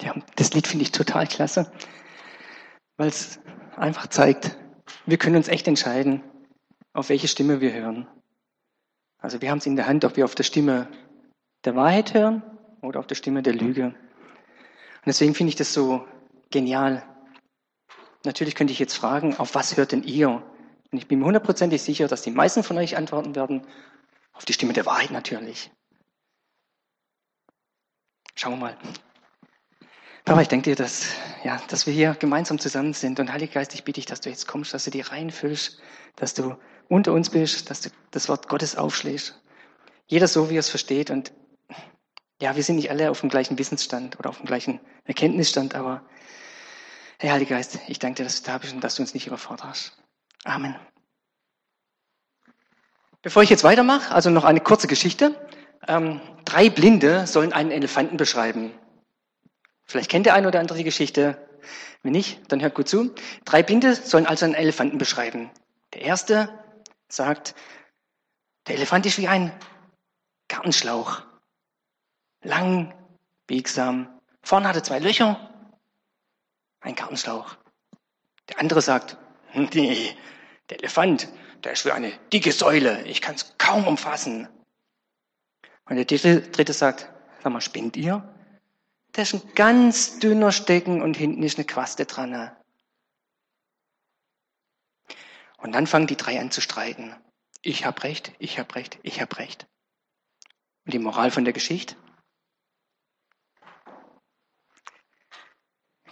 Ja, das Lied finde ich total klasse, weil es einfach zeigt, wir können uns echt entscheiden, auf welche Stimme wir hören. Also wir haben es in der Hand, ob wir auf der Stimme der Wahrheit hören oder auf der Stimme der Lüge. Und deswegen finde ich das so genial. Natürlich könnte ich jetzt fragen, auf was hört denn ihr? Und ich bin mir hundertprozentig sicher, dass die meisten von euch antworten werden, auf die Stimme der Wahrheit natürlich. Schauen wir mal. Papa, ich denke dir, dass, ja, dass wir hier gemeinsam zusammen sind. Und Heiliger Geist, ich bitte dich, dass du jetzt kommst, dass du die reinfüllst, dass du unter uns bist, dass du das Wort Gottes aufschlägst. Jeder so, wie er es versteht. Und ja, wir sind nicht alle auf dem gleichen Wissensstand oder auf dem gleichen Erkenntnisstand, aber Herr Heiliger Geist, ich danke dir, dass du da bist und dass du uns nicht überforderst. Amen. Bevor ich jetzt weitermache, also noch eine kurze Geschichte. Ähm, drei Blinde sollen einen Elefanten beschreiben. Vielleicht kennt der eine oder andere die Geschichte. Wenn nicht, dann hört gut zu. Drei Blinde sollen also einen Elefanten beschreiben. Der erste sagt, der Elefant ist wie ein Gartenschlauch. Lang, biegsam. Vorne hat er zwei Löcher. Ein Gartenschlauch. Der andere sagt, nee, der Elefant, der ist wie eine dicke Säule. Ich kann es kaum umfassen. Und der dritte, sagt, sag mal, spinnt ihr? Da ist ein ganz dünner Stecken und hinten ist eine Quaste dran. Und dann fangen die drei an zu streiten. Ich hab recht, ich hab recht, ich hab recht. Und die Moral von der Geschichte?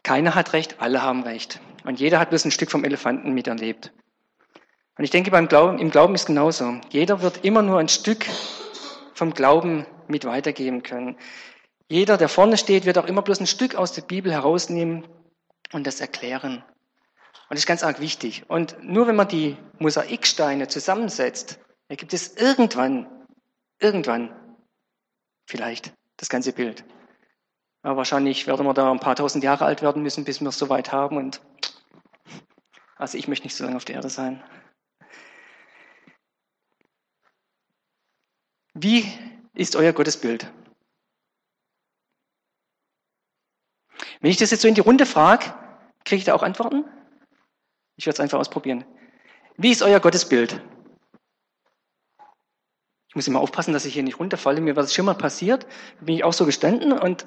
Keiner hat recht, alle haben recht. Und jeder hat bloß ein Stück vom Elefanten miterlebt. Und ich denke, beim Glauben, im Glauben ist genauso. Jeder wird immer nur ein Stück vom Glauben mit weitergeben können. Jeder, der vorne steht, wird auch immer bloß ein Stück aus der Bibel herausnehmen und das erklären. Und das ist ganz arg wichtig. Und nur wenn man die Mosaiksteine zusammensetzt, ergibt es irgendwann, irgendwann vielleicht das ganze Bild. Aber wahrscheinlich werden wir da ein paar tausend Jahre alt werden müssen, bis wir es soweit haben. Und also ich möchte nicht so lange auf der Erde sein. Wie ist euer Gottesbild? Wenn ich das jetzt so in die Runde frage, kriege ich da auch Antworten? Ich werde es einfach ausprobieren. Wie ist euer Gottesbild? Ich muss immer aufpassen, dass ich hier nicht runterfalle. Mir war das schon mal passiert. Da bin ich auch so gestanden und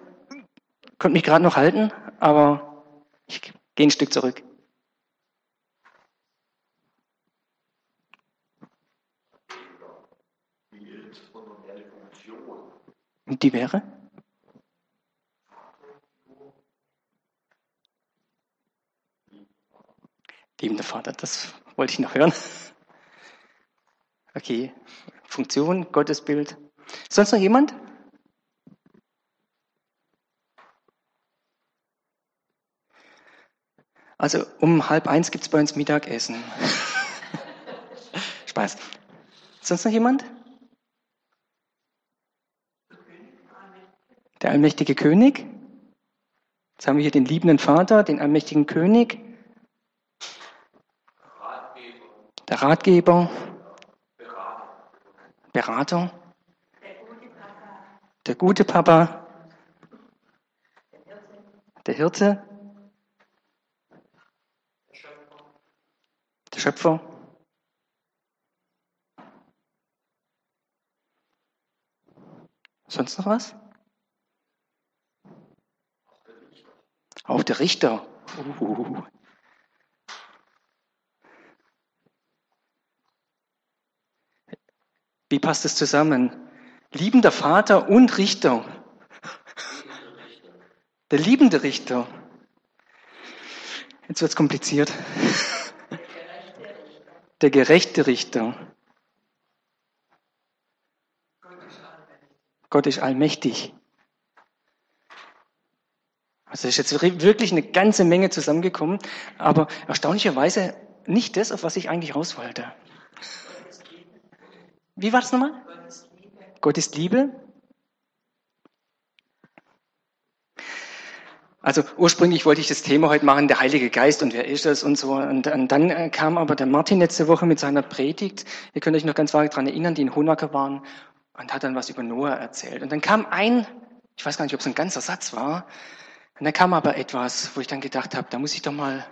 konnte mich gerade noch halten, aber ich gehe ein Stück zurück. Und die wäre? Liebender Vater, das wollte ich noch hören. Okay, Funktion, Gottesbild. Sonst noch jemand? Also um halb eins gibt es bei uns Mittagessen. Spaß. Sonst noch jemand? Der allmächtige König. Jetzt haben wir hier den liebenden Vater, den allmächtigen König. Der Ratgeber. Berater. Der gute Papa. Der Hirte. Der Schöpfer. Sonst noch was? Auch der Richter. Uh. Wie passt es zusammen? Liebender Vater und Richter. Der liebende Richter. Jetzt wird es kompliziert. Der gerechte Richter. Gott ist allmächtig. Also ist jetzt wirklich eine ganze Menge zusammengekommen, aber erstaunlicherweise nicht das, auf was ich eigentlich raus wollte. Wie war das nochmal? Gott ist Liebe. Also ursprünglich wollte ich das Thema heute machen, der Heilige Geist und wer ist das und so. Und, und dann äh, kam aber der Martin letzte Woche mit seiner Predigt. Ihr könnt euch noch ganz vage daran erinnern, die in Honacker waren und hat dann was über Noah erzählt. Und dann kam ein, ich weiß gar nicht, ob es ein ganzer Satz war, Und dann kam aber etwas, wo ich dann gedacht habe, da muss ich doch mal,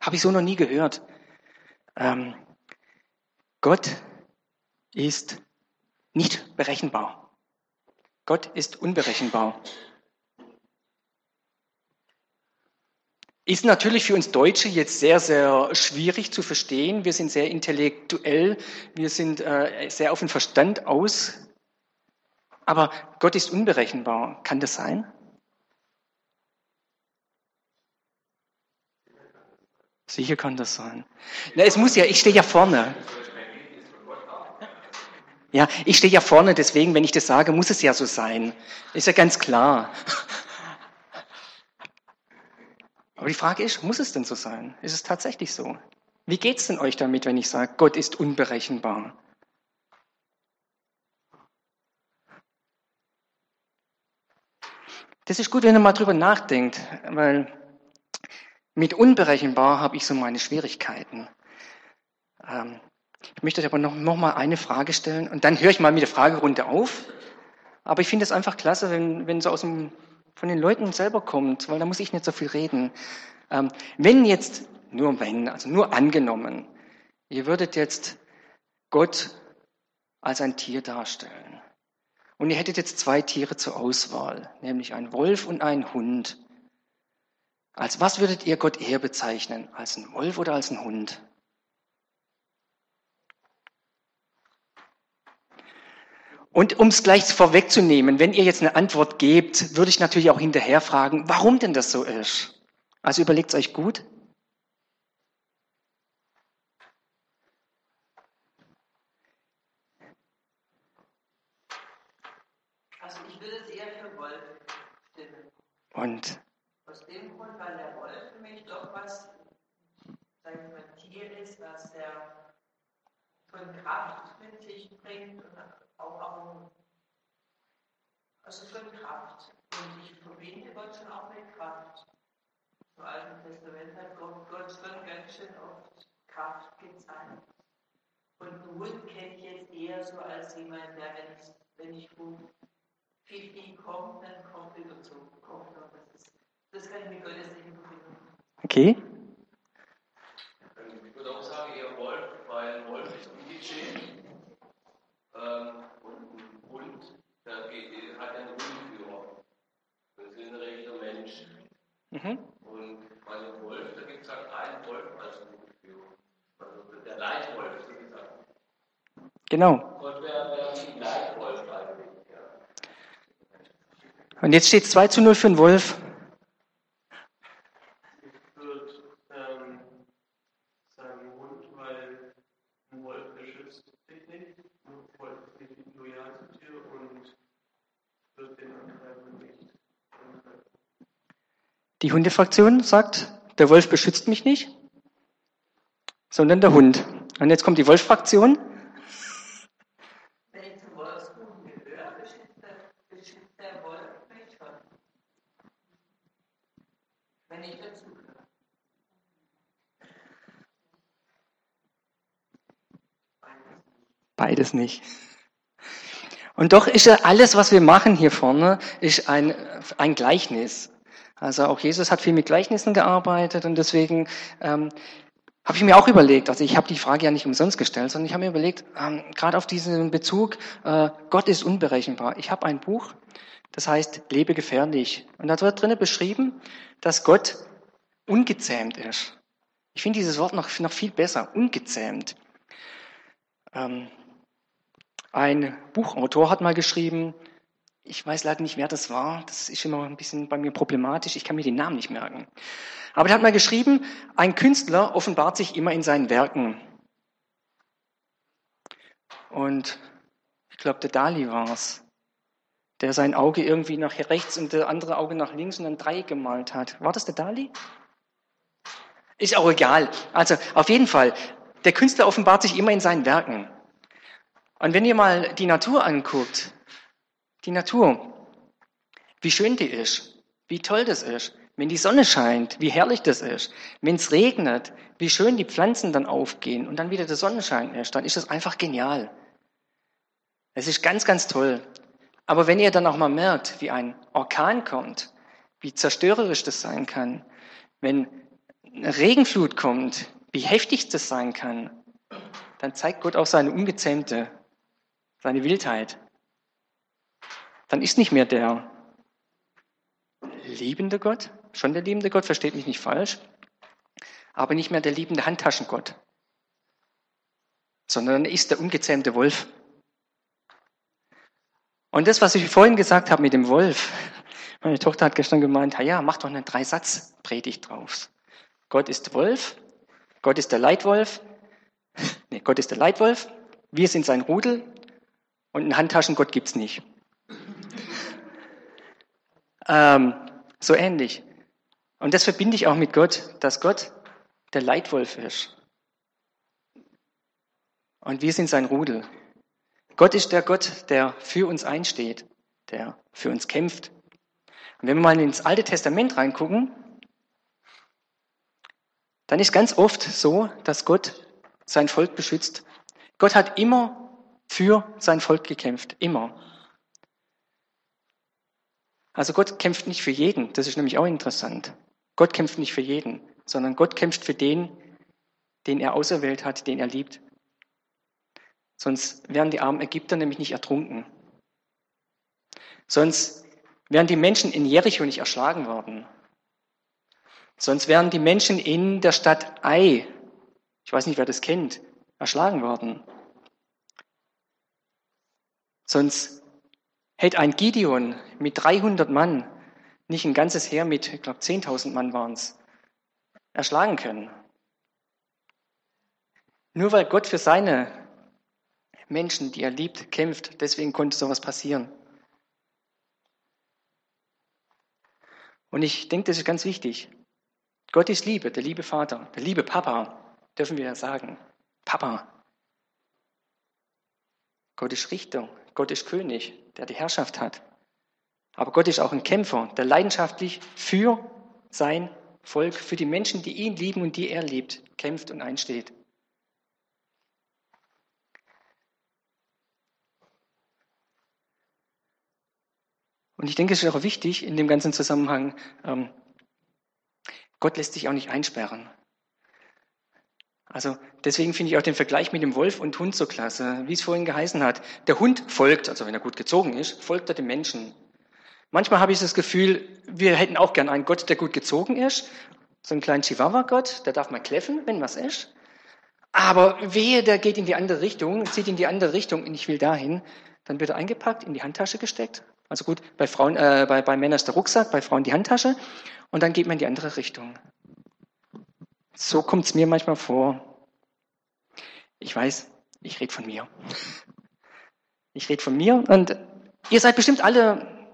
habe ich so noch nie gehört. Ähm, Gott ist nicht berechenbar. Gott ist unberechenbar. Ist natürlich für uns Deutsche jetzt sehr, sehr schwierig zu verstehen. Wir sind sehr intellektuell, wir sind äh, sehr auf den Verstand aus. Aber Gott ist unberechenbar. Kann das sein? Sicher kann das sein. Na, es muss ja, ich stehe ja vorne. Ja, ich stehe ja vorne, deswegen, wenn ich das sage, muss es ja so sein. Ist ja ganz klar. Aber die Frage ist, muss es denn so sein? Ist es tatsächlich so? Wie geht es denn euch damit, wenn ich sage, Gott ist unberechenbar? Das ist gut, wenn ihr mal drüber nachdenkt, weil mit unberechenbar habe ich so meine Schwierigkeiten. Ähm, ich möchte euch aber noch, noch mal eine Frage stellen und dann höre ich mal mit der Fragerunde auf. Aber ich finde es einfach klasse, wenn, wenn so aus dem von den Leuten selber kommt, weil da muss ich nicht so viel reden. Ähm, wenn jetzt, nur wenn, also nur angenommen, ihr würdet jetzt Gott als ein Tier darstellen und ihr hättet jetzt zwei Tiere zur Auswahl, nämlich ein Wolf und ein Hund. Als was würdet ihr Gott eher bezeichnen? Als ein Wolf oder als ein Hund? Und um es gleich vorwegzunehmen, wenn ihr jetzt eine Antwort gebt, würde ich natürlich auch hinterher fragen, warum denn das so ist. Also überlegt es euch gut. Also ich würde es eher für Wolf stimmen. Und? Aus dem Grund, weil der Wolf für mich doch was, sagen wir mal, Tier ist, was der von Kraft mit sich bringt und auch also schon Kraft. Und ich verbinde Gott schon auch mit Kraft. Im Alten Testament hat Gott, Gott schon ganz schön oft Kraft gezeigt. Und einen Hund kenne ich jetzt eher so als jemand, der, wenn ich, wenn ich gut viel, viel kommt, dann kommt wieder zu. Kommt, das, ist, das kann ich mit Gottes Segen verbinden. Okay. Ich würde auch sagen, eher Wolf, weil Wolf ist ungeschehen. Ähm, und ein Hund, der geht, hat einen Hundführer. Das ist ein rechter Mensch. Mhm. Und bei dem Wolf, da gibt es halt einen Wolf als Hundführer. Also der Leitwolf, so gesagt. Genau. Gott wäre wär Leitwolf eigentlich. Ja. Und jetzt steht es 2 zu 0 für den Wolf. Ich würde ähm, sagen Hund, weil ein Wolf beschützt dich nicht. Ein Wolf ist nicht loyal zu dir und wird den Angreifer nicht angreifen. Die Hundefraktion sagt, der Wolf beschützt mich nicht, sondern der Hund. Und jetzt kommt die Wolfsfraktion. Wenn ich zum Wolfsbuben gehöre, beschützt der, Wolf mich schon. Wenn ich dazugehöre. Beides nicht. Und doch ist ja alles, was wir machen hier vorne, ist ein, ein Gleichnis. Also auch Jesus hat viel mit Gleichnissen gearbeitet und deswegen ähm, habe ich mir auch überlegt, also ich habe die Frage ja nicht umsonst gestellt, sondern ich habe mir überlegt, ähm, gerade auf diesen Bezug, äh, Gott ist unberechenbar. Ich habe ein Buch, das heißt Lebe gefährlich. Und da wird drinnen beschrieben, dass Gott ungezähmt ist. Ich finde dieses Wort noch, noch viel besser, ungezähmt. Ähm, ein Buchautor hat mal geschrieben, ich weiß leider nicht, wer das war, das ist immer ein bisschen bei mir problematisch, ich kann mir den Namen nicht merken. Aber der hat mal geschrieben, ein Künstler offenbart sich immer in seinen Werken. Und ich glaube, der Dali war es, der sein Auge irgendwie nach rechts und das andere Auge nach links und dann drei gemalt hat. War das der Dali? Ist auch egal. Also auf jeden Fall, der Künstler offenbart sich immer in seinen Werken. Und wenn ihr mal die Natur anguckt, die Natur, wie schön die ist, wie toll das ist, wenn die Sonne scheint, wie herrlich das ist, wenn es regnet, wie schön die Pflanzen dann aufgehen und dann wieder der Sonnenschein ist, dann ist das einfach genial. Es ist ganz, ganz toll. Aber wenn ihr dann auch mal merkt, wie ein Orkan kommt, wie zerstörerisch das sein kann. Wenn eine Regenflut kommt, wie heftig das sein kann, dann zeigt Gott auch seine Ungezähmte, seine Wildheit. Dann ist nicht mehr der liebende Gott, schon der liebende Gott, versteht mich nicht falsch, aber nicht mehr der liebende Handtaschengott, sondern ist der ungezähmte Wolf. Und das, was ich vorhin gesagt habe mit dem Wolf, meine Tochter hat gestern gemeint, ja, mach doch eine Dreisatz-Predigt drauf. Gott ist Wolf, Gott ist der Leitwolf, nee, Gott ist der Leitwolf, wir sind sein Rudel und einen Handtaschengott gibt's nicht. Ähm, so ähnlich. Und das verbinde ich auch mit Gott, dass Gott der Leitwolf ist. Und wir sind sein Rudel. Gott ist der Gott, der für uns einsteht, der für uns kämpft. Und wenn wir mal ins Alte Testament reingucken, dann ist ganz oft so, dass Gott sein Volk beschützt. Gott hat immer für sein Volk gekämpft, immer. Also Gott kämpft nicht für jeden, das ist nämlich auch interessant. Gott kämpft nicht für jeden, sondern Gott kämpft für den, den er auserwählt hat, den er liebt. Sonst wären die armen Ägypter nämlich nicht ertrunken. Sonst wären die Menschen in Jericho nicht erschlagen worden. Sonst wären die Menschen in der Stadt Ai, ich weiß nicht, wer das kennt, erschlagen worden. Sonst hätte ein Gideon mit 300 Mann nicht ein ganzes Heer mit, ich glaube, 10.000 Mann waren es, erschlagen können. Nur weil Gott für seine Menschen, die er liebt, kämpft. Deswegen konnte sowas passieren. Und ich denke, das ist ganz wichtig. Gott ist Liebe, der liebe Vater, der liebe Papa, dürfen wir ja sagen. Papa. Gott ist Richter, Gott ist König, der die Herrschaft hat. Aber Gott ist auch ein Kämpfer, der leidenschaftlich für sein Volk, für die Menschen, die ihn lieben und die er liebt, kämpft und einsteht. Und ich denke, es ist auch wichtig in dem ganzen Zusammenhang, ähm, Gott lässt sich auch nicht einsperren. Also deswegen finde ich auch den Vergleich mit dem Wolf und Hund so klasse, wie es vorhin geheißen hat. Der Hund folgt, also wenn er gut gezogen ist, folgt er dem Menschen. Manchmal habe ich das Gefühl, wir hätten auch gern einen Gott, der gut gezogen ist. So einen kleinen Chihuahua-Gott, der darf mal kläffen, wenn was ist. Aber wehe, der geht in die andere Richtung, zieht in die andere Richtung und ich will dahin. Dann wird er eingepackt, in die Handtasche gesteckt also gut, bei, Frauen, äh, bei, bei Männern ist der Rucksack, bei Frauen die Handtasche und dann geht man in die andere Richtung. So kommt es mir manchmal vor. Ich weiß, ich rede von mir. Ich rede von mir und ihr seid bestimmt alle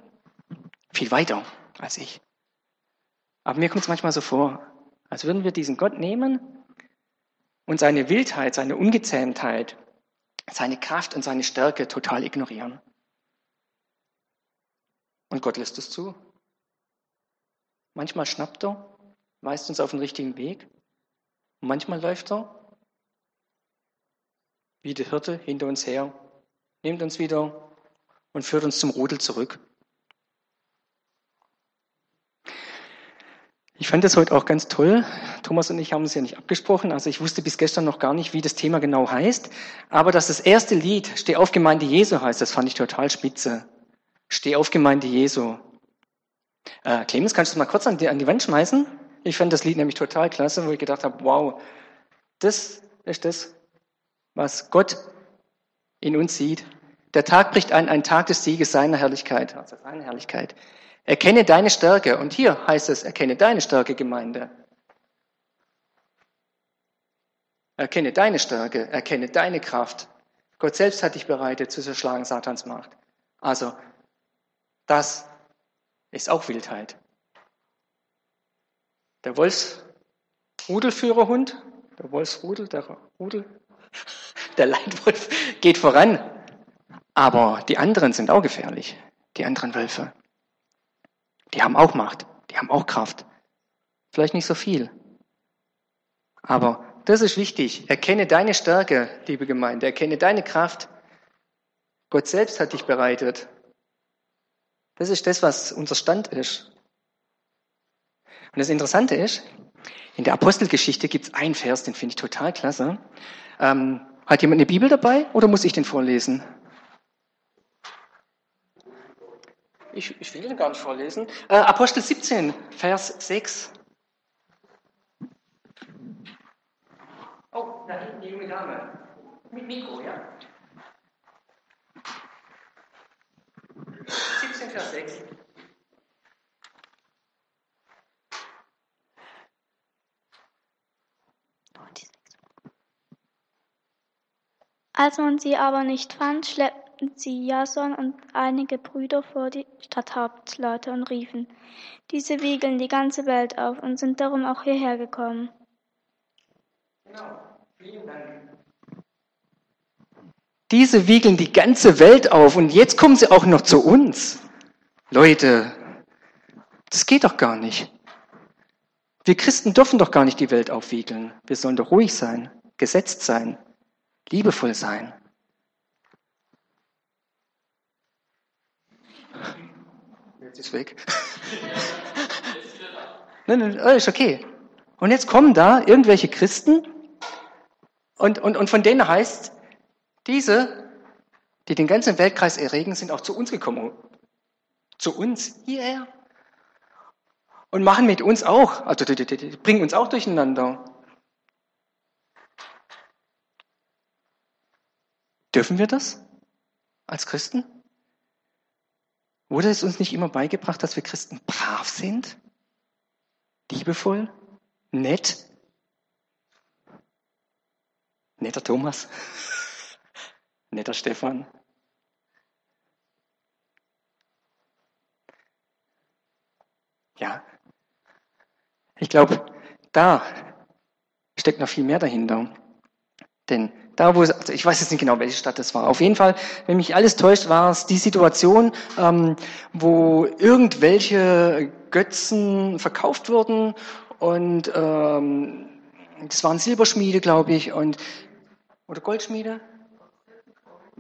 viel weiter als ich. Aber mir kommt es manchmal so vor, als würden wir diesen Gott nehmen und seine Wildheit, seine Ungezähmtheit, seine Kraft und seine Stärke total ignorieren. Und Gott lässt es zu. Manchmal schnappt er, weist uns auf den richtigen Weg. Manchmal läuft er wie der Hirte hinter uns her, nimmt uns wieder und führt uns zum Rudel zurück. Ich fand das heute auch ganz toll. Thomas und ich haben es ja nicht abgesprochen. Also ich wusste bis gestern noch gar nicht, wie das Thema genau heißt. Aber dass das erste Lied Steh auf Gemeinde Jesu heißt, das fand ich total spitze. Steh auf, Gemeinde Jesu. Äh, Clemens, kannst du das mal kurz an die, an die Wand schmeißen? Ich fand das Lied nämlich total klasse, wo ich gedacht habe, wow, das ist das, was Gott in uns sieht. Der Tag bricht ein, ein Tag des Sieges seiner Herrlichkeit, also seiner Herrlichkeit. Erkenne deine Stärke. Und hier heißt es, erkenne deine Stärke, Gemeinde. Erkenne deine Stärke, erkenne deine Kraft. Gott selbst hat dich bereitet zu zerschlagen Satans Macht. Also das ist auch Wildheit. Der Wolfsrudelführerhund, der Wolfsrudel, der Rudel, der Leitwolf geht voran. Aber die anderen sind auch gefährlich, die anderen Wölfe. Die haben auch Macht, die haben auch Kraft. Vielleicht nicht so viel. Aber das ist wichtig. Erkenne deine Stärke, liebe Gemeinde. Erkenne deine Kraft. Gott selbst hat dich bereitet das ist das, was unser Stand ist. Und das Interessante ist, in der Apostelgeschichte gibt es einen Vers, den finde ich total klasse. Ähm, hat jemand eine Bibel dabei oder muss ich den vorlesen? Ich, ich will den gar nicht vorlesen. Äh, Apostel 17, Vers 6. Oh, da hinten die junge Dame. Mit Mikro, ja? 17, Vers 6. Als man sie aber nicht fand, schleppten sie Jason und einige Brüder vor die Stadthauptleute und riefen, diese wiegeln die ganze Welt auf und sind darum auch hierher gekommen. Genau, vielen Dank. Diese wiegeln die ganze Welt auf und jetzt kommen sie auch noch zu uns. Leute, das geht doch gar nicht. Wir Christen dürfen doch gar nicht die Welt aufwiegeln. Wir sollen doch ruhig sein, gesetzt sein, liebevoll sein. Jetzt ist weg. nein, nein, oh, ist okay. Und jetzt kommen da irgendwelche Christen und, und, und von denen heißt, diese, die den ganzen Weltkreis erregen, sind auch zu uns gekommen. Zu uns hierher. Und machen mit uns auch, also die, die, die bringen uns auch durcheinander. Dürfen wir das als Christen? Wurde es uns nicht immer beigebracht, dass wir Christen brav sind, liebevoll, nett? Netter Thomas, netter Stefan. Ja, ich glaube, da steckt noch viel mehr dahinter. Denn da, wo, also ich weiß jetzt nicht genau, welche Stadt das war. Auf jeden Fall, wenn mich alles täuscht, war es die Situation, ähm, wo irgendwelche Götzen verkauft wurden und ähm, das waren Silberschmiede, glaube ich, und oder Goldschmiede.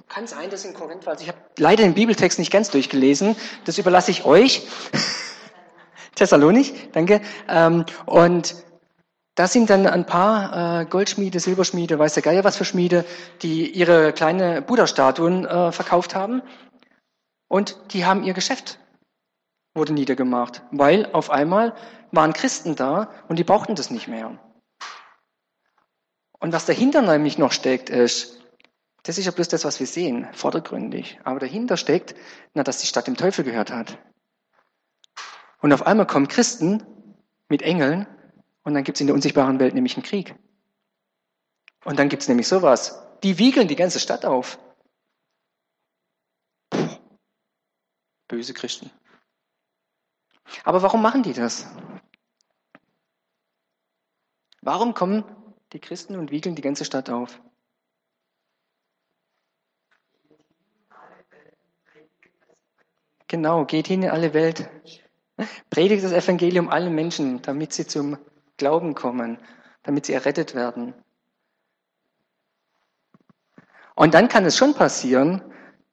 Kann sein, dass in Korinth war. Also ich habe leider den Bibeltext nicht ganz durchgelesen. Das überlasse ich euch. Thessalonik, danke. Ähm, und da sind dann ein paar äh, Goldschmiede, Silberschmiede, weiß der Geier was für Schmiede, die ihre kleine Buddha-Statuen äh, verkauft haben. Und die haben ihr Geschäft, wurde niedergemacht, weil auf einmal waren Christen da und die brauchten das nicht mehr. Und was dahinter nämlich noch steckt, ist, das ist ja bloß das, was wir sehen, vordergründig. Aber dahinter steckt, na, dass die Stadt dem Teufel gehört hat. Und auf einmal kommen Christen mit Engeln und dann gibt es in der unsichtbaren Welt nämlich einen Krieg. Und dann gibt es nämlich sowas. Die wiegeln die ganze Stadt auf. Puh. Böse Christen. Aber warum machen die das? Warum kommen die Christen und wiegeln die ganze Stadt auf? Genau, geht hin in alle Welt. Predigt das Evangelium allen Menschen, damit sie zum Glauben kommen, damit sie errettet werden. Und dann kann es schon passieren,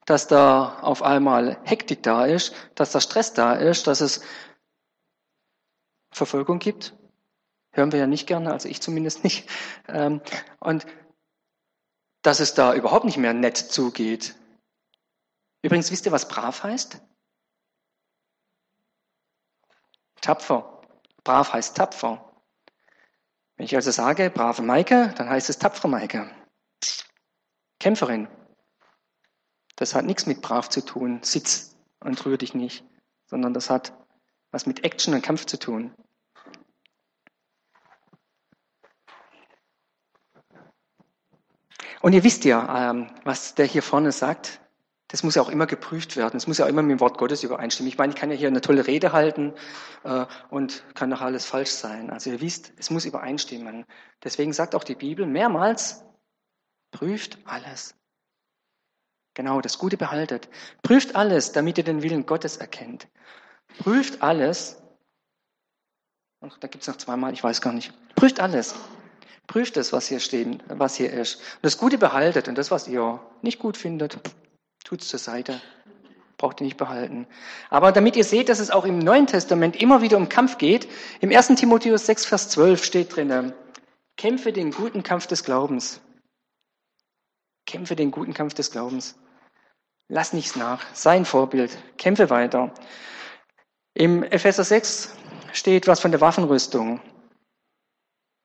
dass da auf einmal Hektik da ist, dass da Stress da ist, dass es Verfolgung gibt. Hören wir ja nicht gerne, also ich zumindest nicht. Ähm, und dass es da überhaupt nicht mehr nett zugeht. Übrigens, wisst ihr, was brav heißt? Tapfer. Brav heißt tapfer. Wenn ich also sage, brave Maike, dann heißt es tapfere Maike. Kämpferin. Das hat nichts mit brav zu tun, sitz und rühr dich nicht, sondern das hat was mit Action und Kampf zu tun. Und ihr wisst ja, ähm, was der hier vorne sagt. Das muss ja auch immer geprüft werden. Es muss ja auch immer mit dem Wort Gottes übereinstimmen. Ich meine, ich kann ja hier eine tolle Rede halten äh, und kann doch alles falsch sein. Also ihr wisst, es muss übereinstimmen. Deswegen sagt auch die Bibel mehrmals, prüft alles. Genau, das Gute behaltet. Prüft alles, damit ihr den Willen Gottes erkennt. Prüft alles. Ach, da gibt es noch zweimal, ich weiß gar nicht. Prüft alles. Prüft es, was hier steht, was hier ist. Und das Gute behaltet und das, was ihr nicht gut findet, Tut's zur Seite. Braucht ihr nicht behalten. Aber damit ihr seht, dass es auch im Neuen Testament immer wieder um Kampf geht, im 1. Timotheus 6, Vers 12 steht drinnen, kämpfe den guten Kampf des Glaubens. Kämpfe den guten Kampf des Glaubens. Lass nichts nach. Sei ein Vorbild. Kämpfe weiter. Im Epheser 6 steht was von der Waffenrüstung.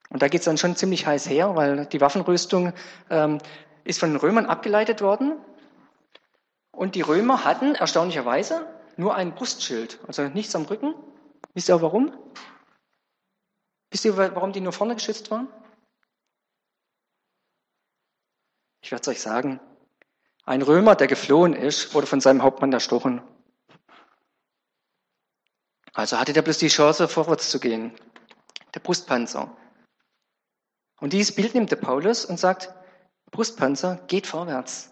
Und da geht es dann schon ziemlich heiß her, weil die Waffenrüstung ähm, ist von den Römern abgeleitet worden. Und die Römer hatten erstaunlicherweise nur ein Brustschild, also nichts am Rücken. Wisst ihr auch warum? Wisst ihr, warum die nur vorne geschützt waren? Ich werde es euch sagen. Ein Römer, der geflohen ist, wurde von seinem Hauptmann erstochen. Also hatte der bloß die Chance, vorwärts zu gehen. Der Brustpanzer. Und dieses Bild nimmt der Paulus und sagt, Brustpanzer, geht vorwärts.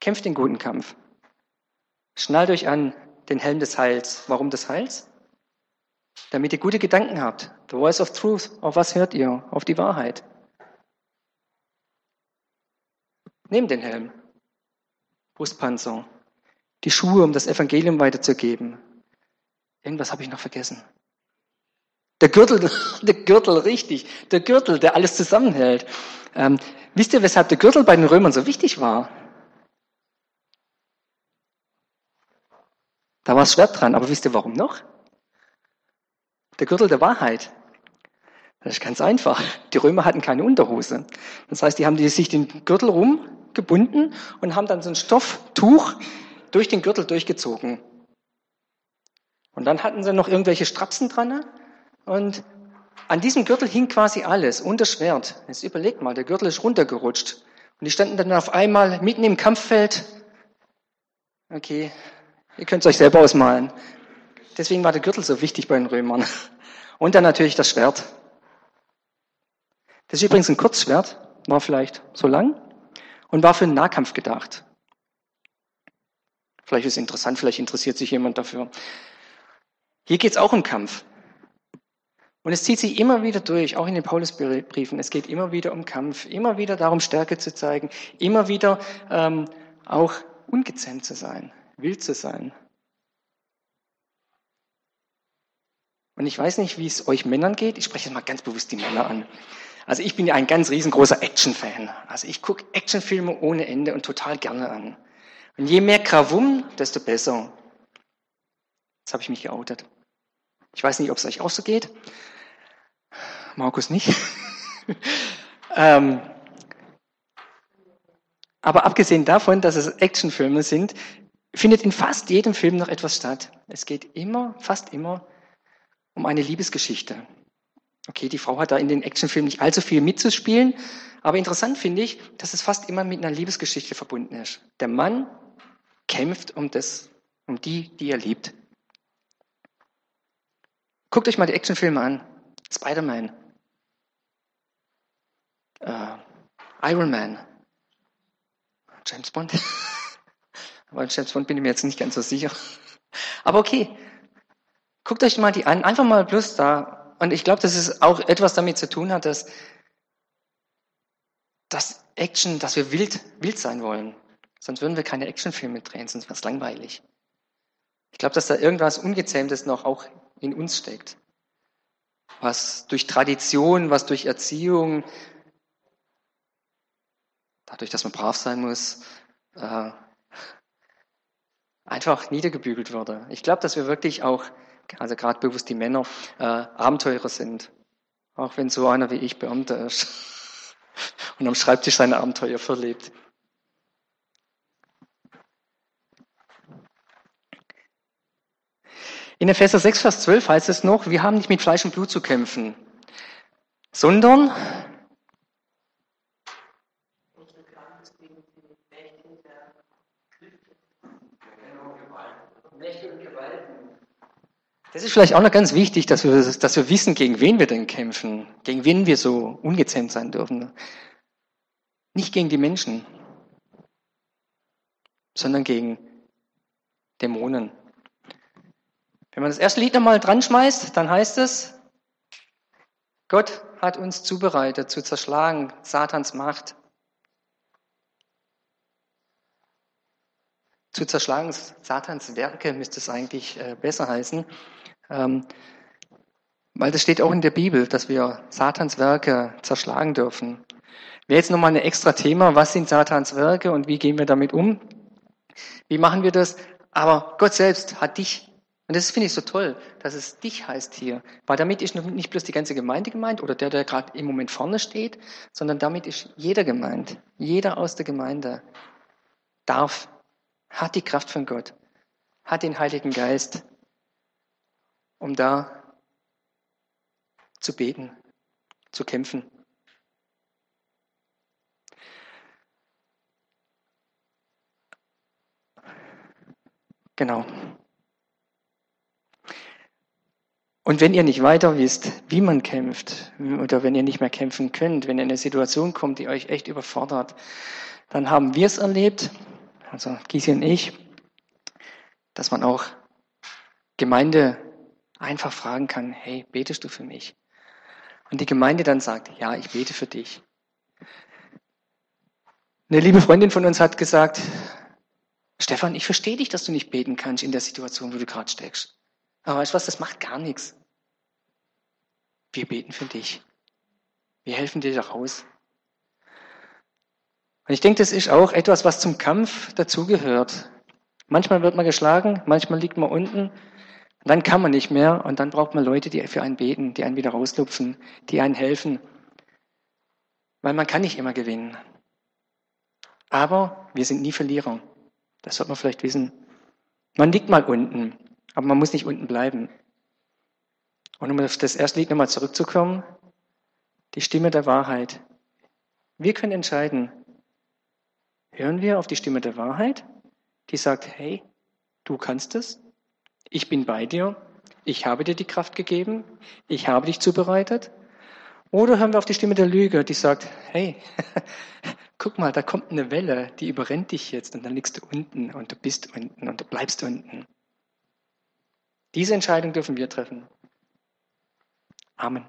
Kämpft den guten Kampf. Schnallt euch an den Helm des Heils. Warum des Heils? Damit ihr gute Gedanken habt. The voice of truth. Auf was hört ihr? Auf die Wahrheit. Nehmt den Helm. Brustpanzer. Die Schuhe, um das Evangelium weiterzugeben. Irgendwas habe ich noch vergessen. Der Gürtel, der Gürtel, richtig. Der Gürtel, der alles zusammenhält. Ähm, wisst ihr, weshalb der Gürtel bei den Römern so wichtig war? Da war das Schwert dran, aber wisst ihr warum noch? Der Gürtel der Wahrheit. Das ist ganz einfach. Die Römer hatten keine Unterhose. Das heißt, die haben sich den Gürtel rumgebunden und haben dann so ein Stofftuch durch den Gürtel durchgezogen. Und dann hatten sie noch irgendwelche Strapsen dran und an diesem Gürtel hing quasi alles und das Schwert. Jetzt überlegt mal, der Gürtel ist runtergerutscht. Und die standen dann auf einmal mitten im Kampffeld. Okay, ihr könnt es euch selber ausmalen. Deswegen war der Gürtel so wichtig bei den Römern. Und dann natürlich das Schwert. Das ist übrigens ein Kurzschwert, war vielleicht so lang und war für den Nahkampf gedacht. Vielleicht ist es interessant, vielleicht interessiert sich jemand dafür. Hier geht es auch um Kampf. Und es zieht sich immer wieder durch, auch in den Paulusbriefen. Es geht immer wieder um Kampf, immer wieder darum, Stärke zu zeigen, immer wieder ähm, auch ungezähmt zu sein, wild zu sein. Und ich weiß nicht, wie es euch Männern geht. Ich spreche jetzt mal ganz bewusst die Männer an. Also ich bin ja ein ganz riesengroßer Action-Fan. Also ich gucke Actionfilme ohne Ende und total gerne an. Und je mehr Krawum, desto besser. Jetzt habe ich mich geoutet. Ich weiß nicht, ob es euch auch so geht. Markus nicht. ähm, aber abgesehen davon, dass es Actionfilme sind, findet in fast jedem Film noch etwas statt. Es geht immer, fast immer, um eine Liebesgeschichte. Okay, die Frau hat da in den Actionfilmen nicht allzu viel mitzuspielen, aber interessant finde ich, dass es fast immer mit einer Liebesgeschichte verbunden ist. Der Mann kämpft um das, um die, die er liebt. Guckt euch mal die Actionfilme an. Spider-Man. Äh, Iron Man. James Bond. Aber James Bond bin ich mir jetzt nicht ganz so sicher. Aber okay. Guckt euch mal die an. Einfach mal bloß da. Und ich glaube, dass es auch etwas damit zu tun hat, dass, dass Action, dass wir wild, wild sein wollen. Sonst würden wir keine Actionfilme drehen, sonst wäre es langweilig. Ich glaube, dass da irgendwas Ungezähmtes noch auch in uns steckt. Was durch Tradition, was durch Erziehung, dadurch, dass man brav sein muss, äh, einfach niedergebügelt wurde. Ich glaube, dass wir wirklich auch, also gerade bewusst die Männer, äh, Abenteurer sind. Auch wenn so einer wie ich Beamter ist und am Schreibtisch seine Abenteuer verlebt. In Epheser 6, Vers 12 heißt es noch, wir haben nicht mit Fleisch und Blut zu kämpfen, sondern Das ist vielleicht auch noch ganz wichtig, dass wir, dass wir wissen, gegen wen wir denn kämpfen, gegen wen wir so ungezähmt sein dürfen. Nicht gegen die Menschen, sondern gegen Dämonen. Wenn man das erste Lied nochmal dran schmeißt, dann heißt es, Gott hat uns zubereitet zu zerschlagen Satans Macht. zu zerschlagen, Satans Werke müsste es eigentlich äh, besser heißen. Ähm, weil das steht auch in der Bibel, dass wir Satans Werke zerschlagen dürfen. Wäre jetzt nochmal ein extra Thema, was sind Satans Werke und wie gehen wir damit um? Wie machen wir das? Aber Gott selbst hat dich und das finde ich so toll, dass es dich heißt hier. Weil damit ist nicht bloß die ganze Gemeinde gemeint oder der, der gerade im Moment vorne steht, sondern damit ist jeder gemeint. Jeder aus der Gemeinde darf, hat die Kraft von Gott, hat den Heiligen Geist, um da zu beten, zu kämpfen. Genau. Und wenn ihr nicht weiter wisst, wie man kämpft, oder wenn ihr nicht mehr kämpfen könnt, wenn ihr in eine Situation kommt, die euch echt überfordert, dann haben wir es erlebt, also Gisi und ich, dass man auch Gemeinde einfach fragen kann, hey, betest du für mich? Und die Gemeinde dann sagt, ja, ich bete für dich. Eine liebe Freundin von uns hat gesagt, Stefan, ich verstehe dich, dass du nicht beten kannst in der Situation, wo du gerade steckst. Aber weißt du was, das macht gar nichts. Wir beten für dich. Wir helfen dir da raus. Und ich denke, das ist auch etwas, was zum Kampf dazugehört. Manchmal wird man geschlagen, manchmal liegt man unten, dann kann man nicht mehr und dann braucht man Leute, die für einen beten, die einen wieder rauslupfen, die einen helfen. Weil man kann nicht immer gewinnen. Aber wir sind nie Verlierer. Das sollte man vielleicht wissen. Man liegt mal unten, aber man muss nicht unten bleiben. Und um auf das erste Lied nochmal zurückzukommen, die Stimme der Wahrheit. Wir können entscheiden, hören wir auf die Stimme der Wahrheit, die sagt, hey, du kannst es, ich bin bei dir, ich habe dir die Kraft gegeben, ich habe dich zubereitet. Oder hören wir auf die Stimme der Lüge, die sagt, hey, guck mal, da kommt eine Welle, die überrennt dich jetzt und dann liegst du unten und du bist unten und du bleibst unten. Diese Entscheidung dürfen wir treffen. Amen.